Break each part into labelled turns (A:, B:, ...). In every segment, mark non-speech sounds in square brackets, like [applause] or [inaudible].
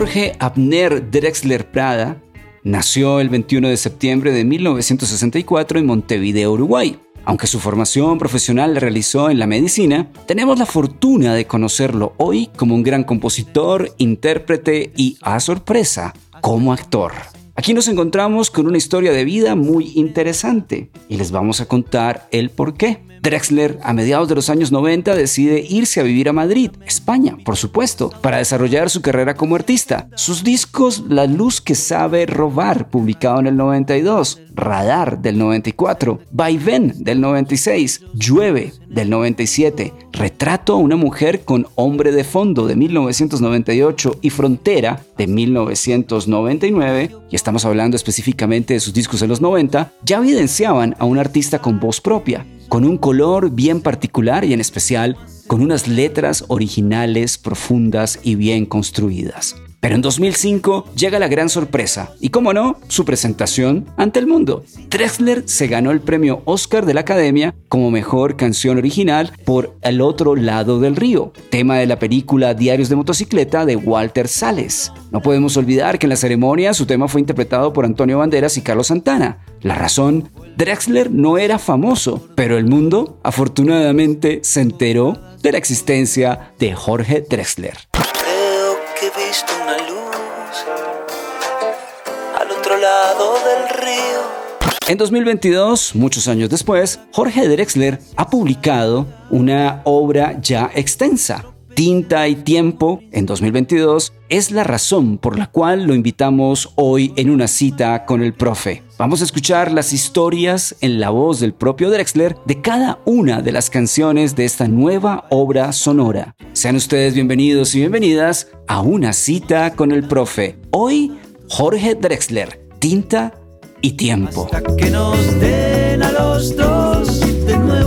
A: Jorge Abner Drexler Prada nació el 21 de septiembre de 1964 en Montevideo, Uruguay. Aunque su formación profesional la realizó en la medicina, tenemos la fortuna de conocerlo hoy como un gran compositor, intérprete y, a sorpresa, como actor. Aquí nos encontramos con una historia de vida muy interesante y les vamos a contar el por qué. Drexler, a mediados de los años 90, decide irse a vivir a Madrid, España, por supuesto, para desarrollar su carrera como artista. Sus discos La luz que sabe robar, publicado en el 92, Radar del 94, Vaivén del 96, Llueve del 97, Retrato a una mujer con hombre de fondo de 1998 y Frontera de 1999, y estamos hablando específicamente de sus discos de los 90, ya evidenciaban a un artista con voz propia con un color bien particular y en especial con unas letras originales, profundas y bien construidas. Pero en 2005 llega la gran sorpresa y, como no, su presentación ante el mundo. Drexler se ganó el premio Oscar de la Academia como mejor canción original por El otro lado del río, tema de la película Diarios de motocicleta de Walter Sales. No podemos olvidar que en la ceremonia su tema fue interpretado por Antonio Banderas y Carlos Santana. La razón, Drexler no era famoso, pero el mundo afortunadamente se enteró de la existencia de Jorge Drexler.
B: Creo que he visto una luz al otro lado del río.
A: En 2022, muchos años después, Jorge Drexler ha publicado una obra ya extensa, Tinta y Tiempo, en 2022, es la razón por la cual lo invitamos hoy en una cita con el profe. Vamos a escuchar las historias en la voz del propio Drexler de cada una de las canciones de esta nueva obra sonora. Sean ustedes bienvenidos y bienvenidas a una cita con el profe. Hoy, Jorge Drexler, Tinta y Tiempo.
B: que nos den a los dos.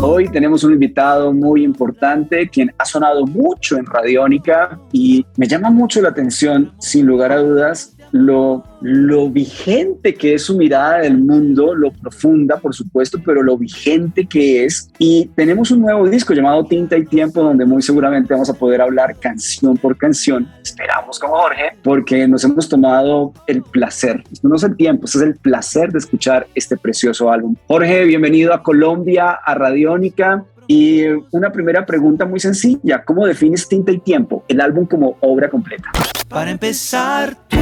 C: Hoy tenemos un invitado muy importante, quien ha sonado mucho en Radiónica y me llama mucho la atención, sin lugar a dudas, lo, lo vigente que es su mirada del mundo, lo profunda, por supuesto, pero lo vigente que es. Y tenemos un nuevo disco llamado Tinta y Tiempo, donde muy seguramente vamos a poder hablar canción por canción. Esperamos como Jorge, porque nos hemos tomado el placer, esto no es el tiempo, esto es el placer de escuchar este precioso álbum. Jorge, bienvenido a Colombia, a Radiónica. Y una primera pregunta muy sencilla, ¿cómo defines Tinta y Tiempo, el álbum como obra completa?
B: Para empezar tú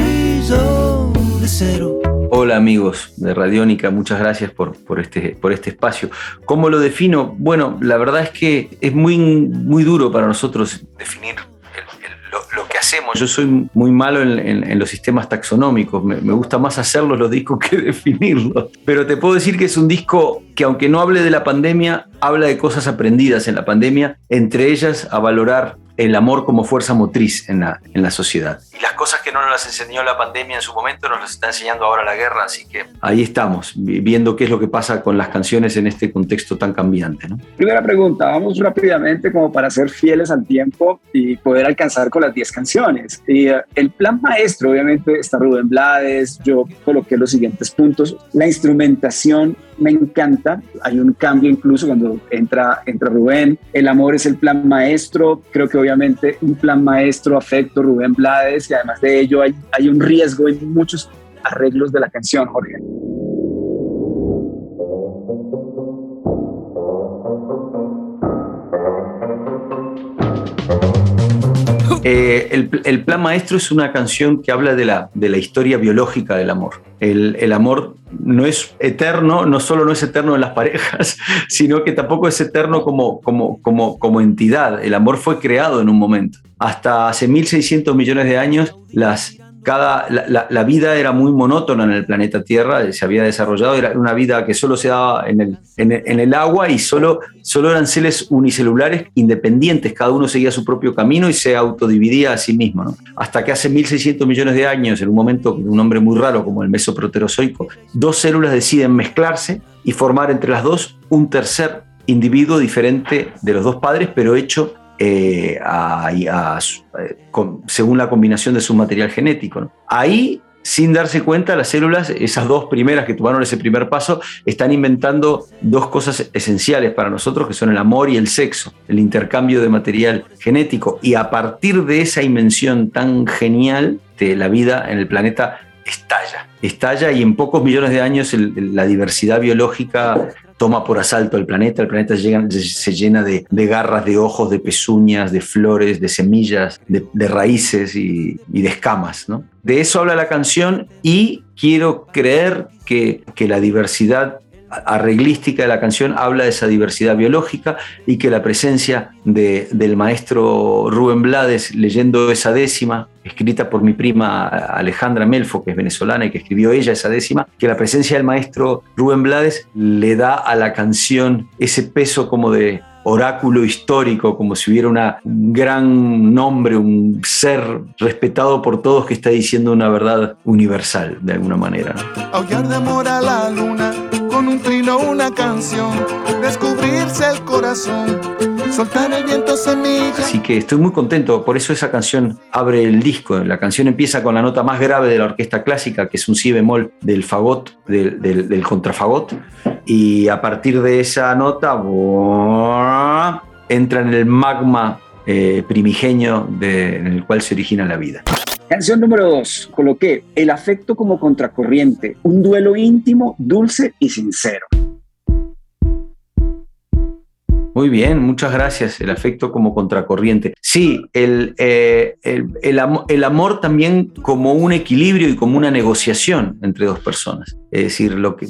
D: Hola amigos de Radiónica, muchas gracias por, por, este, por este espacio. ¿Cómo lo defino? Bueno, la verdad es que es muy, muy duro para nosotros definir lo, que hacemos. Yo soy muy malo en los sistemas taxonómicos, me, me gusta más hacerlos los discos que [laughs] definirlos. Pero te puedo decir que es un disco que aunque no hable de la pandemia, habla de cosas aprendidas en la pandemia, entre ellas a valorar el amor como fuerza motriz en la, en la sociedad. Y las cosas que no nos las enseñó la pandemia en su momento nos las está enseñando ahora la guerra, así que ahí estamos, vi- viendo qué es lo que pasa con las canciones en este contexto tan cambiante. ¿no?
C: Primera pregunta, vamos rápidamente como para ser fieles al tiempo y poder alcanzar con las 10 canciones. Y eh, el plan maestro, obviamente, está Rubén Blades, yo coloqué los siguientes puntos. La instrumentación me encanta, hay un cambio incluso cuando entra, entra Rubén. El amor es el plan maestro, creo que obviamente un plan maestro, afecto, Rubén Blades, y además de ello hay, hay un riesgo en muchos arreglos de la canción, Jorge.
D: Eh, el, el Plan Maestro es una canción que habla de la, de la historia biológica del amor. El, el amor no es eterno, no solo no es eterno en las parejas, [laughs] sino que tampoco es eterno como, como, como, como entidad. El amor fue creado en un momento. Hasta hace 1.600 millones de años, las cada, la, vida era muy monótona en el planeta Tierra, se había desarrollado, era una vida que solo se daba en el, en el, agua y solo, solo eran seres unicelulares independientes, cada uno seguía su propio camino y se autodividía a sí mismo. Hasta que hace 1.600 millones de años, en un momento un hombre muy raro como el mesoproterozoico, dos células deciden mezclarse y formar entre las dos un tercer individuo diferente de los dos padres, pero hecho eh, eh, según la combinación de su material genético. Ahí, sin darse cuenta, las células, esas dos primeras que tomaron ese primer paso, están inventando dos cosas esenciales para nosotros, que son el amor y el sexo, el intercambio de material genético. Y a partir de esa invención tan genial, de la vida en el planeta estalla. Estalla y en pocos millones de años la diversidad biológica toma por asalto el planeta, el planeta se llena de, garras, de ojos, de pezuñas, de flores, de semillas, de, raíces y, de escamas. ¿no? De eso habla la canción y quiero creer que la diversidad arreglística de la canción habla de esa diversidad biológica y que la presencia del maestro Rubén Blades leyendo esa décima, escrita por mi prima Alejandra Melfo, que es venezolana y que escribió ella esa décima, que la presencia del maestro Rubén Blades le da a la canción ese peso como de oráculo histórico, como si hubiera una, un gran nombre, un ser respetado por todos que está diciendo una verdad universal de alguna manera.
E: Aullar de amor a la luna, con un trino una canción, descubrirse el corazón, soltar el viento semilla.
D: Así que estoy muy contento, por eso esa canción abre el disco. La canción empieza con la nota más grave de la orquesta clásica, que es un si bemol del fagot, del, del, del contrafagot, y a partir de esa nota entra en el magma eh, primigenio en el cual se origina la vida.
C: Canción número dos, coloqué El afecto como contracorriente, un duelo íntimo, dulce y sincero.
D: Muy bien, muchas gracias. El afecto como contracorriente. Sí, el, eh, el, amor también como un equilibrio y como una negociación entre dos personas. Es decir, lo que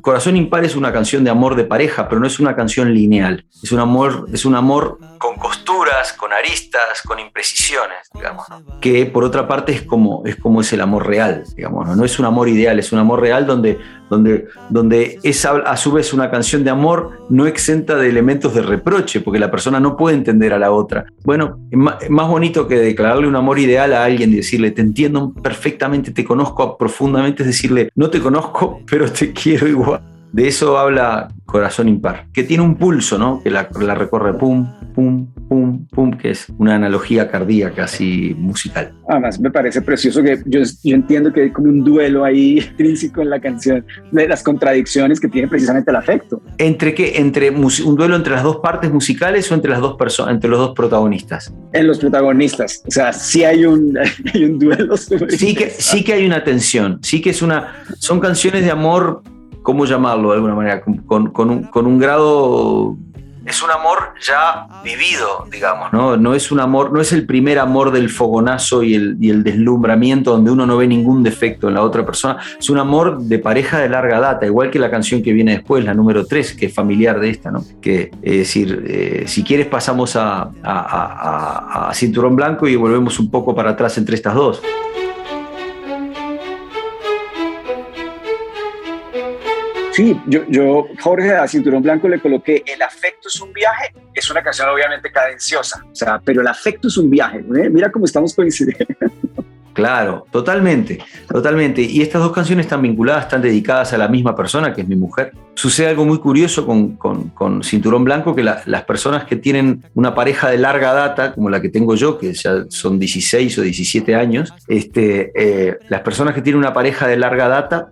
D: Corazón Impar es una canción de amor de pareja, pero no es una canción lineal. Es un amor, es un amor con costuras, con aristas, con imprecisiones, digamos, que por otra parte es como, es como es el amor real, digamos, ¿no? no es un amor ideal, es un amor real donde, donde, donde es a su vez una canción de amor no exenta de elementos de reproche, porque la persona no puede entender a la otra. Bueno, es más, bonito que declararle un amor ideal a alguien y decirle, te entiendo perfectamente, te conozco profundamente, es decirle, no te conozco, pero te quiero igual. De eso habla Corazón Impar, que tiene un pulso, ¿no? Que la, recorre pum, pum, pum, pum, que es una analogía cardíaca así musical.
C: Además, me parece precioso que yo, yo entiendo que hay como un duelo ahí [laughs] intrínseco en la canción de las contradicciones que tiene precisamente el afecto.
D: ¿Entre qué? ¿Entre un duelo entre las dos partes musicales o entre las dos personas, entre los dos protagonistas?
C: En los protagonistas. O sea, sí hay un, [laughs] hay un duelo.
D: sí que, sí que hay una tensión, sí que es una... Son canciones de amor ¿cómo llamarlo de alguna manera? Con, un, grado es un amor ya vivido, digamos, ¿no? No es un amor, no es el primer amor del fogonazo y el, y el, deslumbramiento donde uno no ve ningún defecto en la otra persona. Es un amor de pareja de larga data, igual que la canción que viene después, la número 3, que es familiar de esta, ¿no? Que es decir, eh, si quieres pasamos a, a Cinturón Blanco y volvemos un poco para atrás entre estas dos.
C: Sí, yo, Jorge, a Cinturón Blanco le coloqué El afecto es un viaje. Es una canción obviamente cadenciosa, o sea, pero el afecto es un viaje. ¿eh? Mira cómo estamos coincidiendo.
D: Claro, totalmente, totalmente. Y estas dos canciones están vinculadas, están dedicadas a la misma persona, que es mi mujer. Sucede algo muy curioso con, con, Cinturón Blanco, que las personas que tienen una pareja de larga data, como la que tengo yo, que ya son 16 o 17 años, este, eh, las personas que tienen una pareja de larga data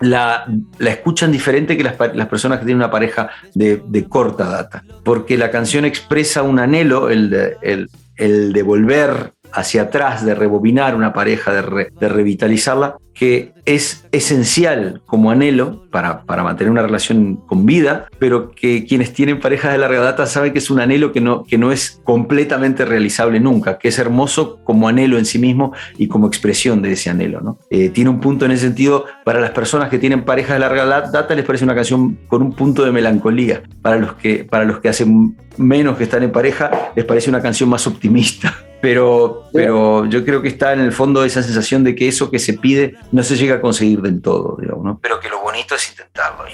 D: la, escuchan diferente que las, personas que tienen una pareja de, corta data, porque la canción expresa un anhelo, el de, el, el de volver hacia atrás, de rebobinar una pareja, de, de revitalizarla, que es esencial como anhelo para, para, mantener una relación con vida, pero que quienes tienen parejas de larga data saben que es un anhelo que no, que no es completamente realizable nunca, que es hermoso como anhelo en sí mismo y como expresión de ese anhelo. ¿no? Eh, tiene un punto en ese sentido, para las personas que tienen parejas de larga data les parece una canción con un punto de melancolía, para los que, para los que hacen menos que están en pareja les parece una canción más optimista. Pero, pero yo creo que está en el fondo esa sensación de que eso que se pide no se llega a conseguir del todo, digamos, ¿no? Pero que lo bonito es intentarlo.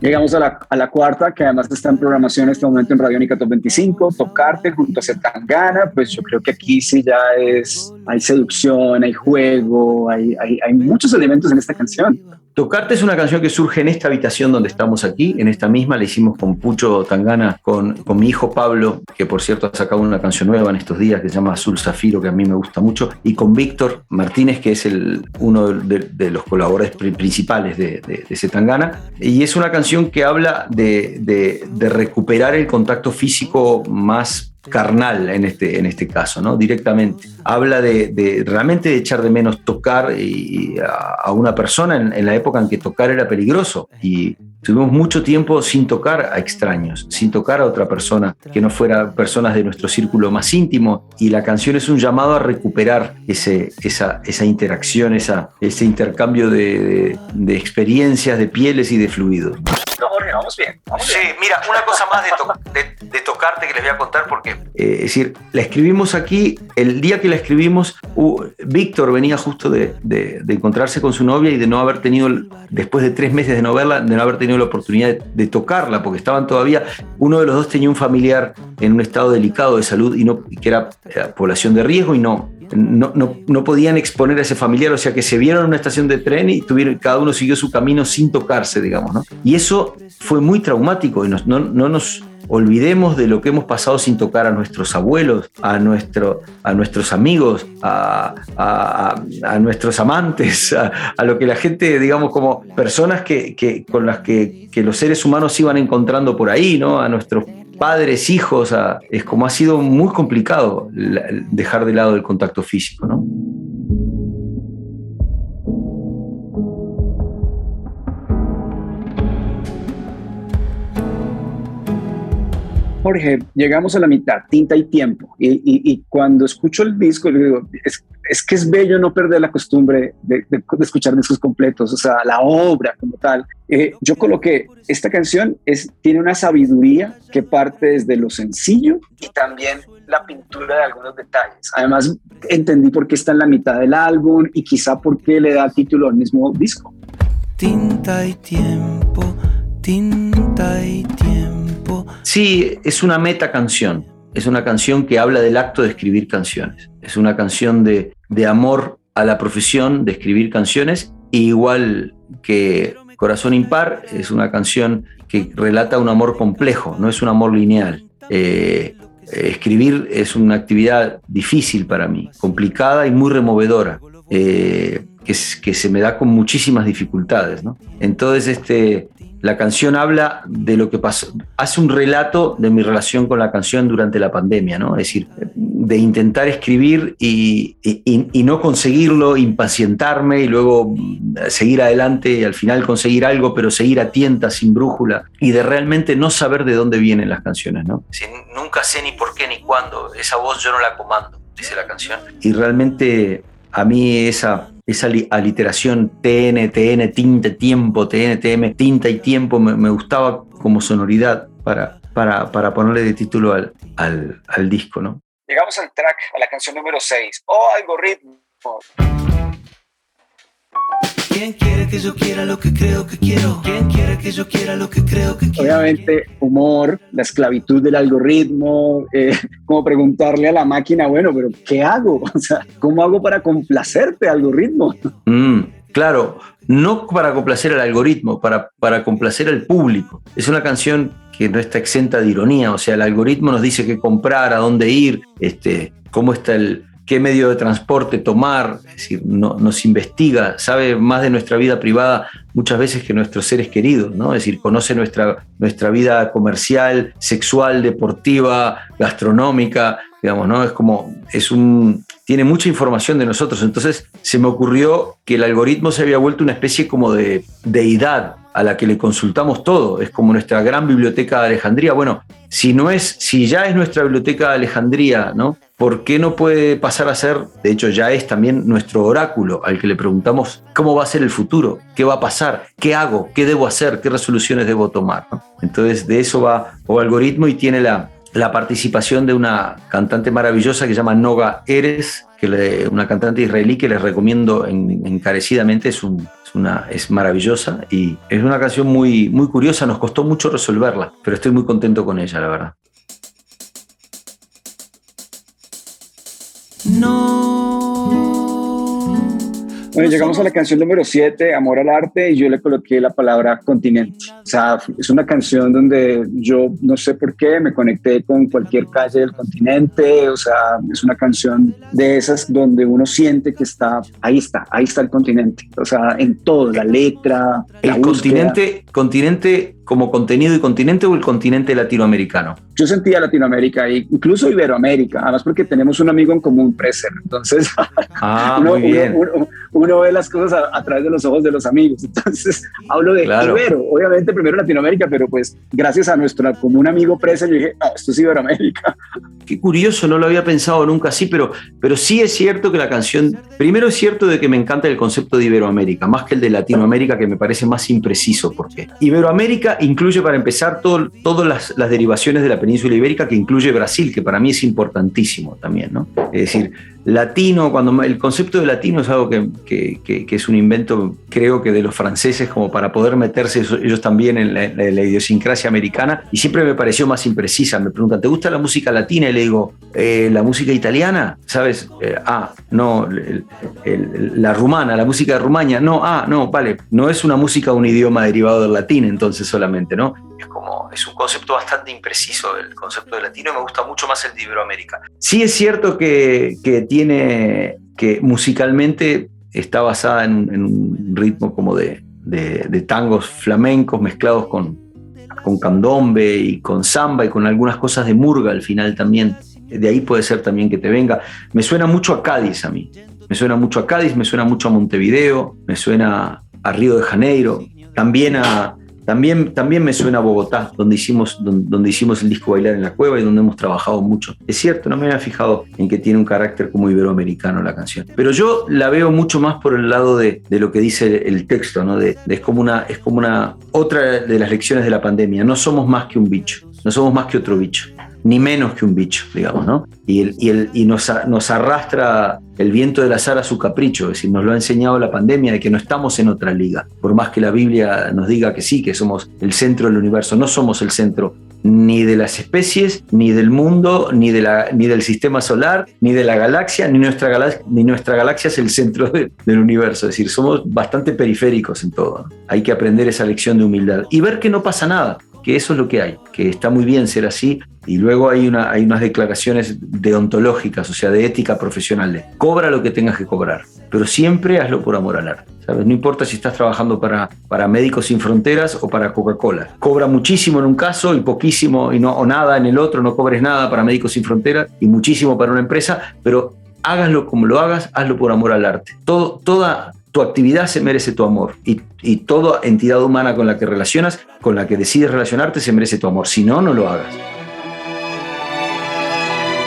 C: Llegamos a la, a la, cuarta, que además está en programación en este momento en Radiónica Top 25, Tocarte junto a Zetangana, pues yo creo que aquí sí ya es, hay seducción, hay juego, hay, hay, hay muchos elementos en esta canción.
D: Tocarte es una canción que surge en esta habitación donde estamos aquí, en esta misma, la hicimos con Pucho Tangana, con, con mi hijo Pablo, que por cierto ha sacado una canción nueva en estos días que se llama Azul Zafiro, que a mí me gusta mucho, y con Víctor Martínez, que es el, uno de, los colaboradores principales de, de, de Tangana. Y es una canción que habla de, de recuperar el contacto físico más carnal en este, en este caso, ¿no? Directamente. Habla de, de realmente de echar de menos tocar y a, a, una persona en, en, la época en que tocar era peligroso. Y tuvimos mucho tiempo sin tocar a extraños, sin tocar a otra persona que no fuera personas de nuestro círculo más íntimo. Y la canción es un llamado a recuperar ese, esa, esa interacción, esa, ese intercambio de, de, de experiencias, de pieles y de fluidos.
C: Jorge, vamos bien. Vamos
D: sí,
C: bien.
D: mira, una cosa más de, to [laughs] de, de, tocarte que les voy a contar porque, eh, es decir, la escribimos aquí, el día que la escribimos, uh, Víctor venía justo de, de, encontrarse con su novia y de no haber tenido, después de tres meses de no verla, de no haber tenido la oportunidad de, tocarla, porque estaban todavía, uno de los dos tenía un familiar en un estado delicado de salud y no, que era, era población de riesgo y no, no, no, no, podían exponer a ese familiar, o sea que se vieron en una estación de tren y tuvieron, cada uno siguió su camino sin tocarse, digamos, ¿no? Y eso fue muy traumático y nos, no, no, nos olvidemos de lo que hemos pasado sin tocar a nuestros abuelos, a, nuestro, a nuestros amigos, a, a, nuestros amantes, [laughs] a, lo que la gente, digamos, como personas que, que, con las que, que los seres humanos iban encontrando por ahí, ¿no? A nuestros padres, hijos, a, es como ha sido muy complicado dejar de lado el contacto físico, ¿no?
C: Jorge, llegamos a la mitad, tinta y tiempo. Y, y, y cuando escucho el disco, digo, es, es, que es bello no perder la costumbre de, de, de, escuchar discos completos, o sea, la obra como tal. Eh, yo coloqué, esta canción es, tiene una sabiduría que parte desde lo sencillo y también la pintura de algunos detalles. Además, entendí por qué está en la mitad del álbum y quizá por qué le da título al mismo disco.
B: Tinta y tiempo, tinta y tiempo.
D: Sí, es una meta canción. Es una canción que habla del acto de escribir canciones. Es una canción de, de amor a la profesión de escribir canciones, igual que Corazón Impar, es una canción que relata un amor complejo, no es un amor lineal. Eh, escribir es una actividad difícil para mí, complicada y muy removedora, eh, que, que, se me da con muchísimas dificultades. ¿no? Entonces, este, la canción habla de lo que pasó, hace un relato de mi relación con la canción durante la pandemia, ¿no? Es decir, de intentar escribir y, y, y no conseguirlo, impacientarme y luego seguir adelante y al final conseguir algo, pero seguir a tientas, sin brújula, y de realmente no saber de dónde vienen las canciones, ¿no? Si nunca sé ni por qué ni cuándo, esa voz yo no la comando, dice la canción. Y realmente a mí esa esa aliteración TN, TN, tinta, tiempo, TN, TM, tinta y tiempo, me, gustaba como sonoridad para, para, para, ponerle de título al, al, disco, ¿no?
C: Llegamos al track, a la canción número 6, Oh Algoritmo.
B: ¿Quién quiere que yo quiera lo que creo que quiero? ¿Quién quiere que yo quiera lo que creo que quiero?
C: Obviamente, humor, la esclavitud del algoritmo, eh, [laughs] como preguntarle a la máquina, bueno, pero ¿qué hago? [laughs] O sea, ¿cómo hago para complacerte, algoritmo? [laughs]
D: Mm, claro, no para complacer al algoritmo, para, para complacer al público. Es una canción que no está exenta de ironía, o sea, el algoritmo nos dice qué comprar, a dónde ir, este, cómo está el, qué medio de transporte tomar, es decir, no, nos investiga, sabe más de nuestra vida privada muchas veces que nuestros seres queridos, ¿no? Es decir, conoce nuestra, nuestra vida comercial, sexual, deportiva, gastronómica, digamos, ¿no? Es como, es un, tiene mucha información de nosotros. Entonces se me ocurrió que el algoritmo se había vuelto una especie como de deidad a la que le consultamos todo. Es como nuestra gran biblioteca de Alejandría. Bueno, si no es, si ya es nuestra biblioteca de Alejandría, ¿no? ¿Por qué no puede pasar a ser, de hecho ya es también nuestro oráculo al que le preguntamos cómo va a ser el futuro, qué va a pasar, qué hago, qué debo hacer, qué resoluciones debo tomar? Entonces de eso va o algoritmo y tiene la, la participación de una cantante maravillosa que se llama Noga Eres, que una cantante israelí que les recomiendo encarecidamente, es, una, es maravillosa y es una canción muy, muy curiosa, nos costó mucho resolverla, pero estoy muy contento con ella, la verdad.
C: No bueno, llegamos a la canción número 7, Amor al Arte, y yo le coloqué la palabra continente. O sea, es una canción donde yo no sé por qué me conecté con cualquier calle del continente. O sea, es una canción de esas donde uno siente que está, ahí está, ahí está el continente. O sea, en todo, la letra.
D: El continente, continente como contenido y continente o el continente latinoamericano?
C: Yo sentía Latinoamérica e incluso Iberoamérica, además porque tenemos un amigo en común, Preser. Entonces, [laughs]
D: ah, uno, muy bien.
C: Uno, ve las cosas a, través de los ojos de los amigos. Entonces, [laughs] hablo de Ibero, obviamente primero Latinoamérica, pero pues gracias a nuestro común amigo Preser, yo dije, ah, esto es Iberoamérica. [laughs]
D: Qué curioso, no lo había pensado nunca así, pero, pero sí es cierto que la canción, primero es cierto de que me encanta el concepto de Iberoamérica, más que el de Latinoamérica, que me parece más impreciso, porque Iberoamérica incluye para empezar todas las, derivaciones de la península ibérica, que incluye Brasil, que para mí es importantísimo también. ¿no? Es decir, latino, cuando el concepto de latino es algo que, es un invento, creo que de los franceses, como para poder meterse ellos también en la, idiosincrasia americana, y siempre me pareció más imprecisa. Me preguntan, ¿te gusta la música latina? Y le digo, eh, ¿la música italiana? ¿Sabes? Eh, ah, no, la rumana, la música de Rumania, no, ah, no, vale, no es una música un idioma derivado del latín, entonces solamente, ¿no? Es como, es un concepto bastante impreciso el concepto de latino y me gusta mucho más el de Iberoamérica. Sí es cierto que, que tiene, que musicalmente está basada en, un ritmo como de, de, tangos flamencos mezclados con, con candombe y con samba y con algunas cosas de murga al final también. De ahí puede ser también que te venga. Me suena mucho a Cádiz a mí. Me suena mucho a Cádiz, me suena mucho a Montevideo, me suena a Río de Janeiro, también a, también, también me suena a Bogotá, donde hicimos, donde, hicimos el disco Bailar en la Cueva y donde hemos trabajado mucho. Es cierto, no me había fijado en que tiene un carácter como iberoamericano la canción. Pero yo la veo mucho más por el lado de, lo que dice el texto, ¿no? De, es, como una, es como una otra de las lecciones de la pandemia. No somos más que un bicho, no somos más que otro bicho ni menos que un bicho, digamos, ¿no? Y, el, y, el, y nos, arrastra el viento del azar a su capricho, es decir, nos lo ha enseñado la pandemia de que no estamos en otra liga, por más que la Biblia nos diga que sí, que somos el centro del universo, no somos el centro ni de las especies, ni del mundo, ni, de la, ni del sistema solar, ni de la galaxia, ni nuestra, galaxia, ni nuestra galaxia es el centro del universo. Es decir, somos bastante periféricos en todo. Hay que aprender esa lección de humildad y ver que no pasa nada que eso es lo que hay, que está muy bien ser así. Y luego hay, una, hay unas declaraciones deontológicas, o sea, de ética profesional, de cobra lo que tengas que cobrar, pero siempre hazlo por amor al arte. ¿sabes? No importa si estás trabajando para, para Médicos Sin Fronteras o para Coca-Cola. Cobra muchísimo en un caso y poquísimo y no, o nada en el otro, no cobres nada para Médicos Sin Fronteras y muchísimo para una empresa, pero hágaslo como lo hagas, hazlo por amor al arte. Todo, toda tu actividad se merece tu amor y, y toda entidad humana con la que relacionas, con la que decides relacionarte, se merece tu amor. Si no, no lo hagas.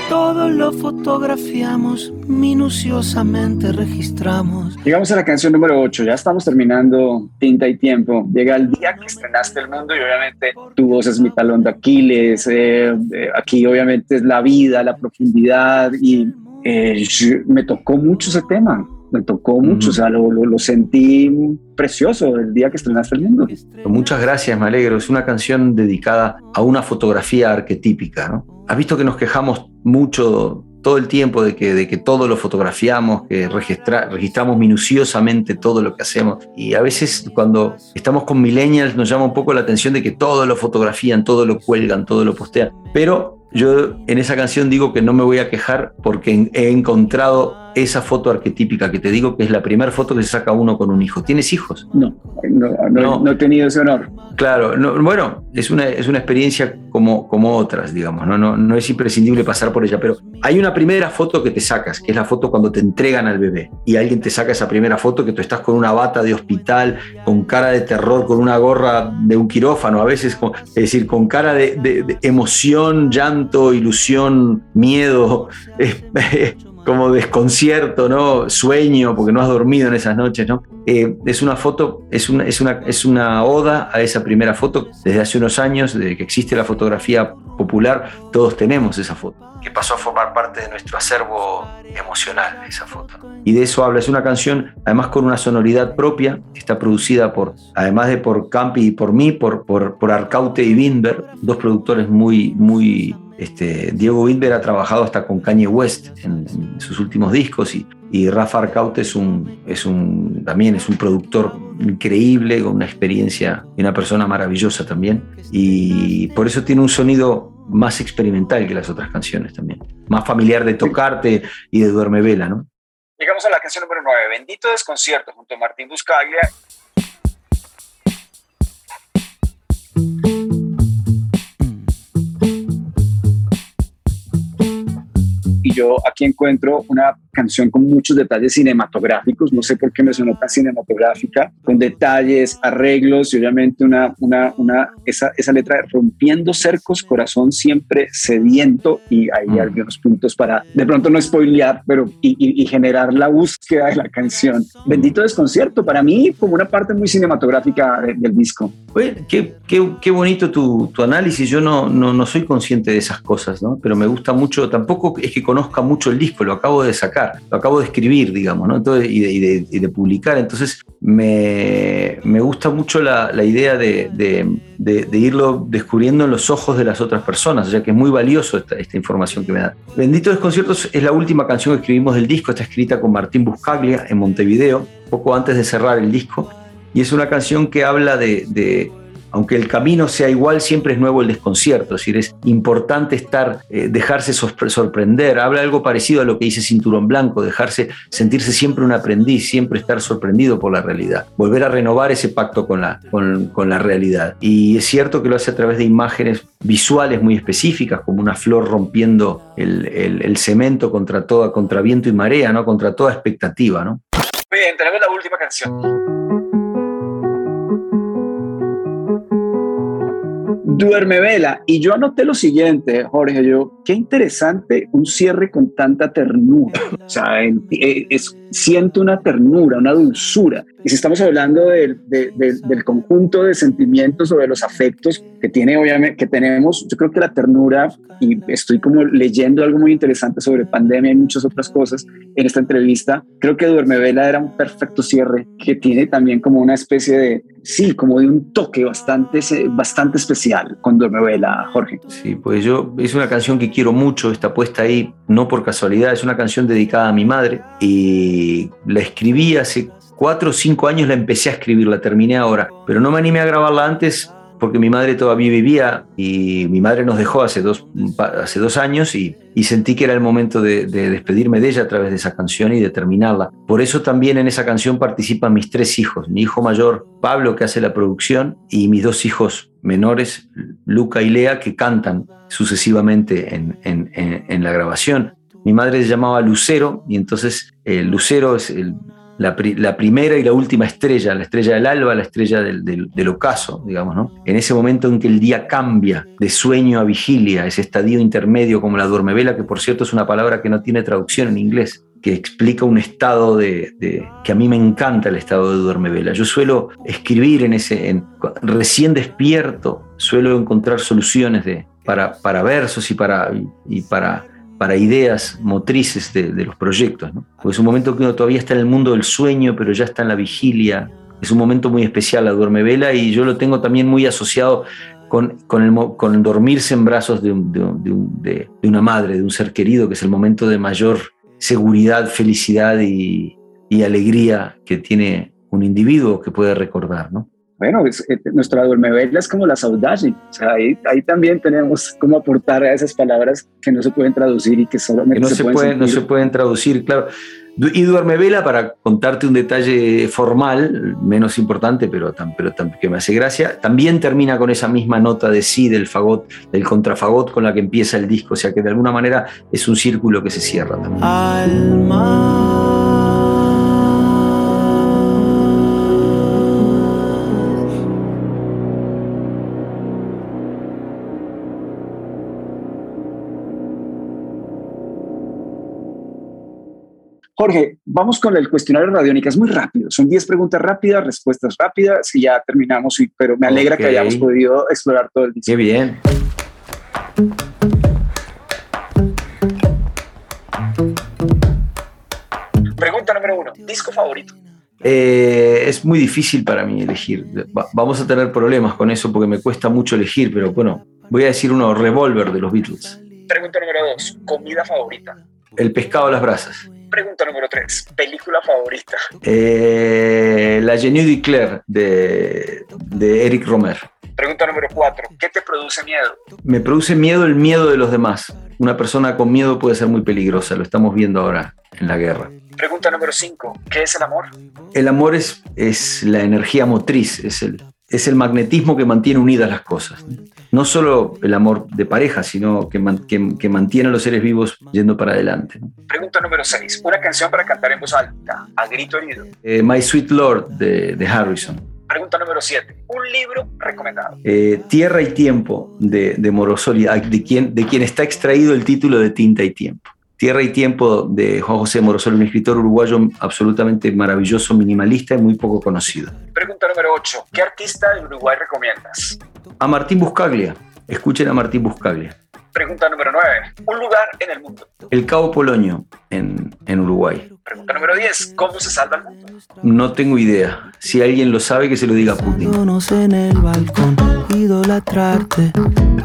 B: Todo lo fotografiamos, minuciosamente registramos.
C: Llegamos a la canción número 8, ya estamos terminando tinta y tiempo. Llega el día que estrenaste el mundo y obviamente tu voz es mi talón de Aquiles. Eh, eh, aquí obviamente es la vida, la profundidad y eh, me tocó mucho ese tema me tocó mucho, o sea, lo, lo, sentí precioso el día que estrenaste el mundo.
D: Muchas gracias, me alegro. Es una canción dedicada a una fotografía arquetípica. ¿no? Has visto que nos quejamos mucho todo el tiempo de que, de que todo lo fotografiamos, que registra, registramos minuciosamente todo lo que hacemos. Y a veces cuando estamos con millennials nos llama un poco la atención de que todo lo fotografían, todo lo cuelgan, todo lo postean. Pero yo en esa canción digo que no me voy a quejar porque he encontrado esa foto arquetípica que te digo que es la primera foto que se saca uno con un hijo. ¿Tienes hijos?
C: No, no, he tenido ese honor.
D: Claro, bueno, es una, es una experiencia como, otras, digamos, ¿no? No, no es imprescindible pasar por ella, pero hay una primera foto que te sacas, que es la foto cuando te entregan al bebé y alguien te saca esa primera foto que tú estás con una bata de hospital, con cara de terror, con una gorra de un quirófano, a veces, es decir, con cara de, emoción, llanto, ilusión, miedo, [laughs] como desconcierto, ¿no? Sueño, porque no has dormido en esas noches, ¿no? Eh, es una foto, es una, es, una, es una oda a esa primera foto. Desde hace unos años, desde que existe la fotografía popular, todos tenemos esa foto, que pasó a formar parte de nuestro acervo emocional, esa foto. Y de eso habla, es una canción, además con una sonoridad propia, está producida por, además de por Campi y por mí, por, por, por Arcaute y Winberg, dos productores muy, muy este, Diego Wilber ha trabajado hasta con Kanye West en, sus últimos discos y, Rafa Arcaute es un, es un, también es un productor increíble, con una experiencia y una persona maravillosa también. Y por eso tiene un sonido más experimental que las otras canciones también, más familiar de tocarte y de duerme vela, ¿no?
C: Llegamos a la canción número 9, Bendito Desconcierto, junto a Martín Buscaglia yo aquí encuentro una canción con muchos detalles cinematográficos, no sé por qué me sonó tan cinematográfica, con detalles, arreglos y obviamente una, una, una esa, esa letra rompiendo cercos, corazón siempre sediento y hay mm. algunos puntos para de pronto no spoilear, pero y, generar la búsqueda de la canción. Bendito desconcierto, para mí como una parte muy cinematográfica del disco.
D: qué, qué, qué, bonito tu, tu análisis, yo no, no, no soy consciente de esas cosas, ¿no? pero me gusta mucho, tampoco es que conozca mucho el disco, lo acabo de sacar, lo acabo de escribir, digamos, ¿no? Entonces, y, de, publicar. Entonces, me, me gusta mucho la, la idea de, de, irlo descubriendo en los ojos de las otras personas, o sea que es muy valioso esta, esta información que me da. Bendito Desconciertos es la última canción que escribimos del disco, está escrita con Martín Buscaglia en Montevideo, poco antes de cerrar el disco, y es una canción que habla de, aunque el camino sea igual, siempre es nuevo el desconcierto, es es importante estar, eh, dejarse sorprender, habla algo parecido a lo que dice Cinturón Blanco, dejarse, sentirse siempre un aprendiz, siempre estar sorprendido por la realidad, volver a renovar ese pacto con la, con, la realidad. Y es cierto que lo hace a través de imágenes visuales muy específicas, como una flor rompiendo el, cemento contra toda, contra viento y marea, ¿no? contra toda expectativa. ¿no?
C: Bien, tenemos la última canción. Duerme vela. Y yo anoté lo siguiente, Jorge, yo, qué interesante un cierre con tanta ternura. O sea, eh, es, siento una ternura, una dulzura. Y si estamos hablando del, del conjunto de sentimientos o de los afectos que tiene, obviamente, que tenemos, yo creo que la ternura, y estoy como leyendo algo muy interesante sobre pandemia y muchas otras cosas en esta entrevista, creo que Duerme Vela era un perfecto cierre que tiene también como una especie de, sí, como de un toque bastante, bastante especial con Duerme Vela, Jorge.
D: Sí, pues yo, es una canción que quiero mucho, está puesta ahí, no por casualidad, es una canción dedicada a mi madre y la escribí hace cuatro o cinco años, la empecé a escribir, la terminé ahora, pero no me animé a grabarla antes porque mi madre todavía vivía y mi madre nos dejó hace dos, hace dos años y, sentí que era el momento de, despedirme de ella a través de esa canción y de terminarla. Por eso también en esa canción participan mis tres hijos, mi hijo mayor Pablo que hace la producción y mis dos hijos menores, Luca y Lea, que cantan sucesivamente en, la grabación. Mi madre se llamaba Lucero y entonces eh, Lucero es el la, primera y la última estrella, la estrella del alba, la estrella del, ocaso, digamos, ¿no? En ese momento en que el día cambia de sueño a vigilia, ese estadio intermedio como la duermevela, que por cierto es una palabra que no tiene traducción en inglés, que explica un estado de, que a mí me encanta el estado de duermevela. Yo suelo escribir en ese, recién despierto, suelo encontrar soluciones de, para, para versos y para, y para para ideas motrices de, los proyectos. es un momento que todavía está en el mundo del sueño, pero ya está en la vigilia. Es un momento muy especial la duerme vela y yo lo tengo también muy asociado con, con, el, con dormirse en brazos de, una madre, de un ser querido, que es el momento de mayor seguridad, felicidad y, alegría que tiene un individuo que puede recordar.
C: Bueno, es, eh, nuestra duermevela es como la saudade, o sea, ahí, ahí, también tenemos cómo aportar a esas palabras que no se pueden traducir y que solamente
D: no se, pueden, no se pueden traducir, claro. Y duerme vela para contarte un detalle formal, menos importante, pero, pero que me hace gracia. También termina con esa misma nota de sí del fagot, del contrafagot con la que empieza el disco. O sea que de alguna manera es un círculo que se cierra también.
C: Jorge, vamos con el cuestionario radiónica. Es muy rápido. Son 10 preguntas rápidas, respuestas rápidas y ya terminamos. Pero me alegra que hayamos podido explorar todo el disco.
D: Qué bien.
C: Pregunta número uno. ¿Disco favorito?
D: Eh, es muy difícil para mí elegir. vamos a tener problemas con eso porque me cuesta mucho elegir, pero bueno, voy a decir uno, Revolver de los Beatles.
C: Pregunta número dos. ¿Comida favorita?
D: El pescado a las brasas.
C: Pregunta número 3. ¿Película favorita?
D: Eh, la Genie de Claire de, de Eric Romer.
C: Pregunta número 4. ¿Qué te produce miedo?
D: Me produce miedo el miedo de los demás. Una persona con miedo puede ser muy peligrosa, lo estamos viendo ahora en la guerra.
C: Pregunta número 5. ¿Qué es el amor?
D: El amor es, es la energía motriz, es el, es el magnetismo que mantiene unidas las cosas. No solo el amor de pareja, sino que, que, mantiene a los seres vivos yendo para adelante.
C: Pregunta número 6. Una canción para cantar en voz alta, a grito herido.
D: Eh, My Sweet Lord de, Harrison.
C: Pregunta número 7. Un libro recomendado.
D: Eh, Tierra y Tiempo de, de Morosoli, de quien, de quien está extraído el título de Tinta y Tiempo. Tierra y Tiempo de Juan José Morosol, un escritor uruguayo absolutamente maravilloso, minimalista y muy poco conocido.
C: Pregunta número 8. ¿Qué artista de Uruguay recomiendas?
D: A Martín Buscaglia. Escuchen a Martín Buscaglia.
C: Pregunta número 9. Un lugar en el mundo.
D: El Cabo Polonio, en, en Uruguay.
C: Pregunta número 10. ¿Cómo se salva el mundo?
D: No tengo idea. Si alguien lo sabe, que se lo diga a Putin.
B: en el balcón, idolatrarte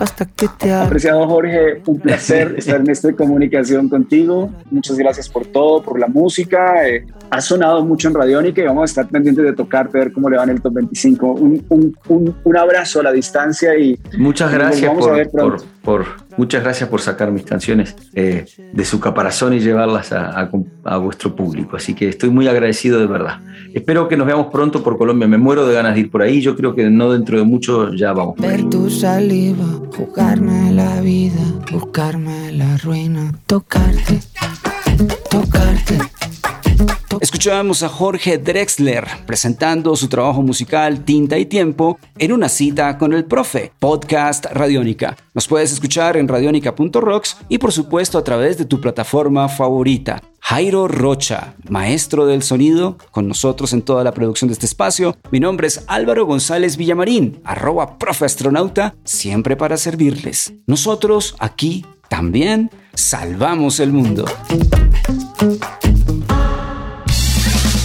B: hasta que te
C: Apreciado Jorge, un placer [laughs] estar en esta comunicación contigo. Muchas gracias por todo, por la música. Eh, ha sonado mucho en Radiónica y vamos a estar pendientes de tocarte, ver cómo le va en el top 25. Un, un, un, un abrazo a la distancia y
D: muchas gracias por, por, por, muchas gracias por sacar mis canciones eh, de su caparazón y llevarlas a, a, vuestro público. Así que estoy muy agradecido de verdad. Espero que nos veamos pronto por Colombia. Me muero de ganas de ir por ahí. Yo creo que no dentro de mucho ya vamos.
B: Ver tu saliva, jugarme la vida, buscarme la ruina, tocarte, tocarte.
A: Escuchábamos a Jorge Drexler presentando su trabajo musical Tinta y Tiempo en una cita con el profe, podcast Radiónica. Nos puedes escuchar en radionica.rocks y por supuesto a través de tu plataforma favorita. Jairo Rocha, maestro del sonido, con nosotros en toda la producción de este espacio. Mi nombre es Álvaro González Villamarín, arroba profe astronauta, siempre para servirles. Nosotros aquí también salvamos el mundo.